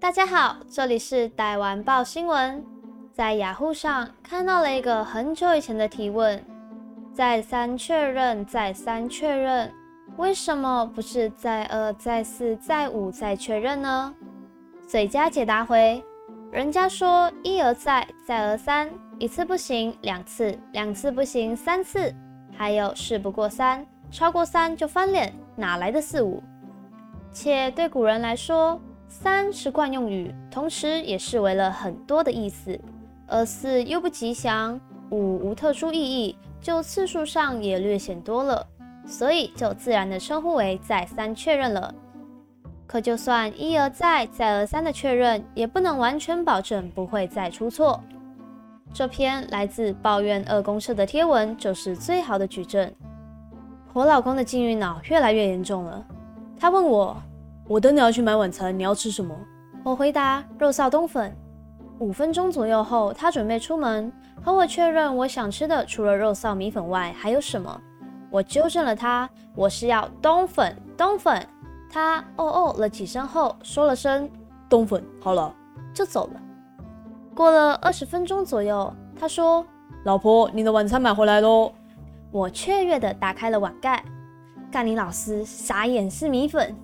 大家好，这里是台湾报新闻。在雅虎上看到了一个很久以前的提问：再三确认，再三确认，为什么不是再二、再四、再五再确认呢？最佳解答回：人家说一而再，再而三，一次不行，两次，两次不行，三次，还有事不过三，超过三就翻脸，哪来的四五？且对古人来说，三是惯用语，同时也视为了很多的意思，而四又不吉祥，五无特殊意义，就次数上也略显多了，所以就自然的称呼为再三确认了。可就算一而再、再而三的确认，也不能完全保证不会再出错。这篇来自抱怨二公社的贴文就是最好的举证。我老公的禁欲脑越来越严重了，他问我。我等你要去买晚餐，你要吃什么？我回答肉臊冬粉。五分钟左右后，他准备出门，和我确认我想吃的除了肉臊米粉外还有什么。我纠正了他，我是要冬粉，冬粉。他哦哦了几声后，说了声冬粉，好了，就走了。过了二十分钟左右，他说：“老婆，你的晚餐买回来喽。”我雀跃地打开了碗盖，干你老师傻眼是米粉。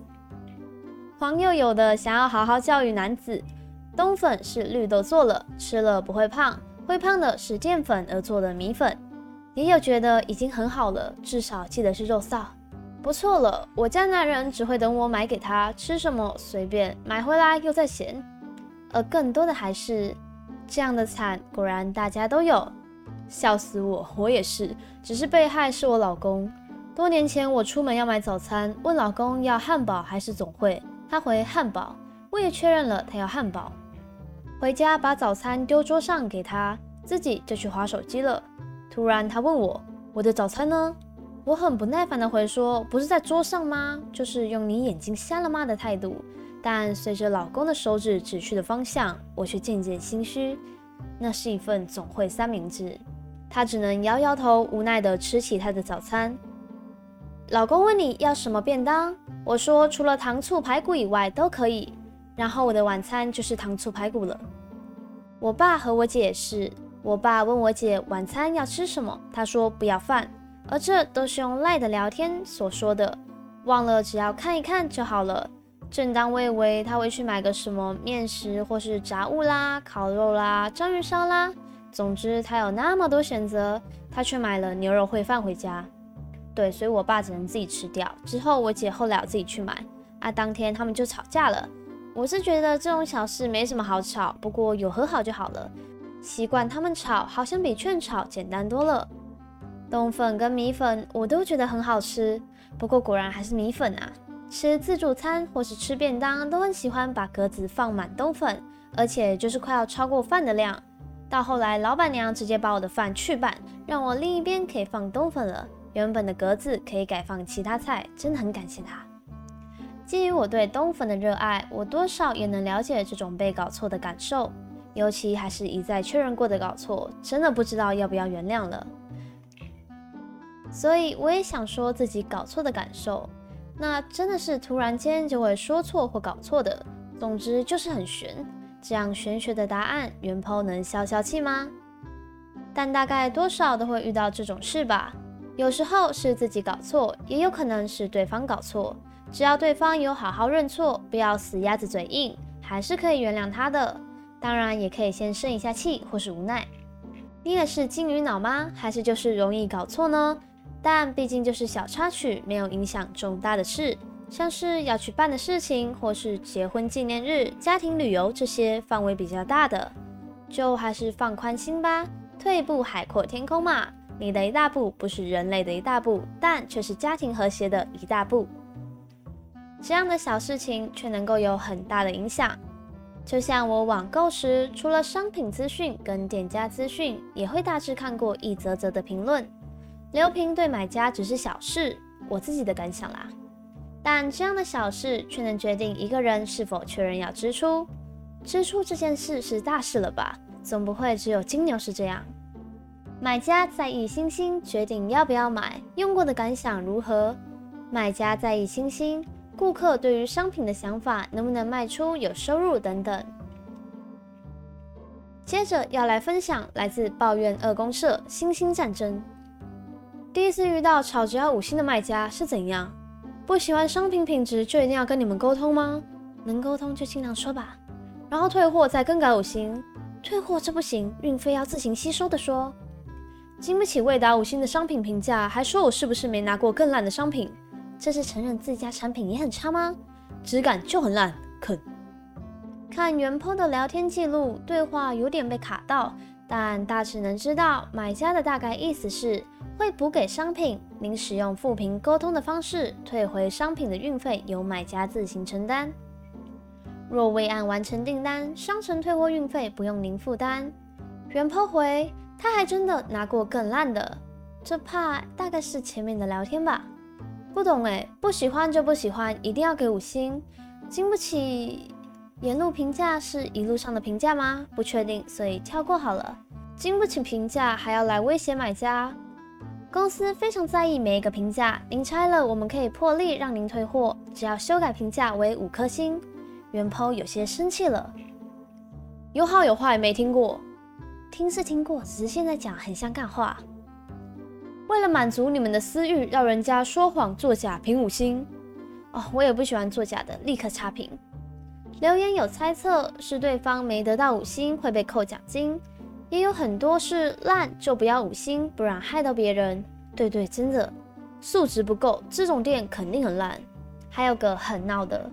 黄又有的想要好好教育男子，冬粉是绿豆做了，吃了不会胖，会胖的是淀粉而做的米粉。也有觉得已经很好了，至少记得是肉臊，不错了。我家男人只会等我买给他吃什么随便买回来又再嫌，而更多的还是这样的惨，果然大家都有，笑死我，我也是，只是被害是我老公。多年前我出门要买早餐，问老公要汉堡还是总会。他回汉堡，我也确认了他要汉堡。回家把早餐丢桌上给他，自己就去划手机了。突然他问我：“我的早餐呢？”我很不耐烦的回说：“不是在桌上吗？”就是用你眼睛瞎了吗的态度。但随着老公的手指指去的方向，我却渐渐心虚。那是一份总会三明治，他只能摇摇头，无奈的吃起他的早餐。老公问你要什么便当，我说除了糖醋排骨以外都可以。然后我的晚餐就是糖醋排骨了。我爸和我姐也是，我爸问我姐晚餐要吃什么，她说不要饭，而这都是用赖的聊天所说的，忘了只要看一看就好了。正当我以为他会去买个什么面食或是炸物啦、烤肉啦、章鱼烧啦，总之他有那么多选择，他却买了牛肉烩饭回家。对，所以我爸只能自己吃掉。之后我姐后来自己去买，啊，当天他们就吵架了。我是觉得这种小事没什么好吵，不过有和好就好了。习惯他们吵，好像比劝吵简单多了。冬粉跟米粉我都觉得很好吃，不过果然还是米粉啊。吃自助餐或是吃便当都很喜欢把格子放满冬粉，而且就是快要超过饭的量。到后来老板娘直接把我的饭去半，让我另一边可以放冬粉了。原本的格子可以改放其他菜，真的很感谢他。基于我对冬粉的热爱，我多少也能了解这种被搞错的感受，尤其还是一再确认过的搞错，真的不知道要不要原谅了。所以我也想说自己搞错的感受，那真的是突然间就会说错或搞错的，总之就是很玄。这样玄学的答案，元抛能消消气吗？但大概多少都会遇到这种事吧。有时候是自己搞错，也有可能是对方搞错。只要对方有好好认错，不要死鸭子嘴硬，还是可以原谅他的。当然，也可以先生一下气或是无奈。你也是金鱼脑吗？还是就是容易搞错呢？但毕竟就是小插曲，没有影响重大的事，像是要去办的事情，或是结婚纪念日、家庭旅游这些范围比较大的，就还是放宽心吧，退一步海阔天空嘛。你的一大步不是人类的一大步，但却是家庭和谐的一大步。这样的小事情却能够有很大的影响。就像我网购时，除了商品资讯跟店家资讯，也会大致看过一则则的评论。留评对买家只是小事，我自己的感想啦。但这样的小事却能决定一个人是否确认要支出。支出这件事是大事了吧？总不会只有金牛是这样。买家在意星星，决定要不要买，用过的感想如何？卖家在意星星，顾客对于商品的想法能不能卖出、有收入等等。接着要来分享来自抱怨二公社星星战争。第一次遇到炒只要五星的卖家是怎样？不喜欢商品品质就一定要跟你们沟通吗？能沟通就尽量说吧。然后退货再更改五星，退货这不行，运费要自行吸收的说。经不起未达五星的商品评价，还说我是不是没拿过更烂的商品？这是承认自家产品也很差吗？质感就很烂，肯。看原 po 的聊天记录，对话有点被卡到，但大致能知道买家的大概意思是。会补给商品，您使用复评沟通的方式退回商品的运费由买家自行承担。若未按完成订单，商城退货运费不用您负担。原 po 回，他还真的拿过更烂的，这怕大概是前面的聊天吧。不懂哎，不喜欢就不喜欢，一定要给五星。经不起沿路评价是一路上的评价吗？不确定，所以跳过好了。经不起评价还要来威胁买家？公司非常在意每一个评价，您拆了我们可以破例让您退货，只要修改评价为五颗星。原 po 有些生气了，有好有坏，没听过，听是听过，只是现在讲很像干话。为了满足你们的私欲，让人家说谎作假评五星。哦，我也不喜欢作假的，立刻差评。留言有猜测是对方没得到五星会被扣奖金。也有很多是烂就不要五星，不然害到别人。对对，真的素质不够，这种店肯定很烂。还有个很闹的，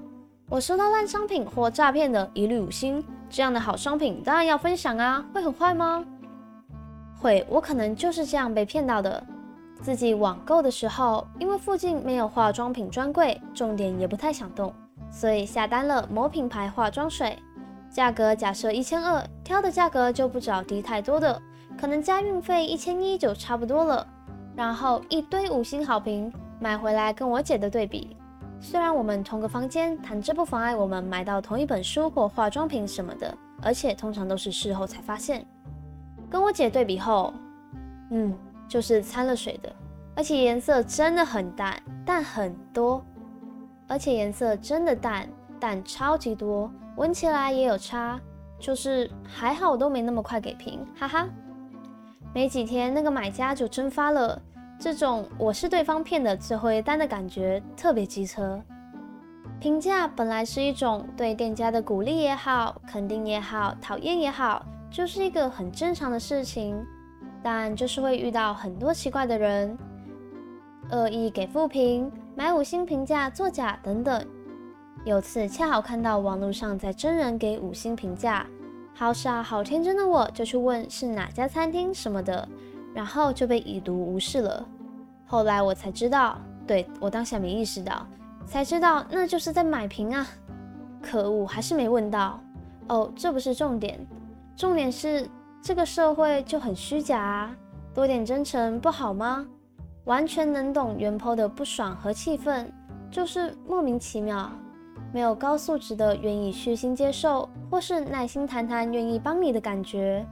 我收到烂商品或诈骗的，一律五星。这样的好商品当然要分享啊，会很坏吗？会，我可能就是这样被骗到的。自己网购的时候，因为附近没有化妆品专柜，重点也不太想动，所以下单了某品牌化妆水。价格假设一千二，挑的价格就不找低太多的，可能加运费一千一就差不多了。然后一堆五星好评，买回来跟我姐的对比，虽然我们同个房间，但这不妨碍我们买到同一本书或化妆品什么的，而且通常都是事后才发现。跟我姐对比后，嗯，就是掺了水的，而且颜色真的很淡，淡很多，而且颜色真的淡，淡超级多。闻起来也有差，就是还好都没那么快给评，哈哈。没几天那个买家就蒸发了，这种我是对方骗的最后一单的感觉特别机车。评价本来是一种对店家的鼓励也好，肯定也好，讨厌也好，就是一个很正常的事情，但就是会遇到很多奇怪的人，恶意给负评、买五星评价作假等等。有次恰好看到网络上在真人给五星评价，好傻好天真的我就去问是哪家餐厅什么的，然后就被已读无视了。后来我才知道，对我当下没意识到，才知道那就是在买瓶啊！可恶，还是没问到。哦，这不是重点，重点是这个社会就很虚假啊，多点真诚不好吗？完全能懂原 po 的不爽和气愤，就是莫名其妙。没有高素质的愿意虚心接受，或是耐心谈谈愿意帮你的感觉，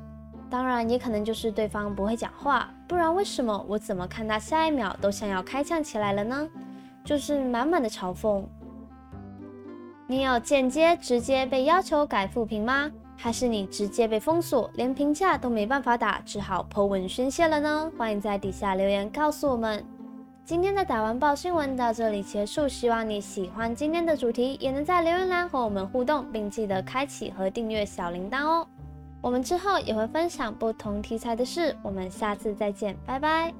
当然也可能就是对方不会讲话，不然为什么我怎么看他下一秒都想要开枪起来了呢？就是满满的嘲讽。你有间接、直接被要求改复评吗？还是你直接被封锁，连评价都没办法打，只好破文宣泄了呢？欢迎在底下留言告诉我们。今天的打完报新闻到这里结束，希望你喜欢今天的主题，也能在留言栏和我们互动，并记得开启和订阅小铃铛哦。我们之后也会分享不同题材的事，我们下次再见，拜拜。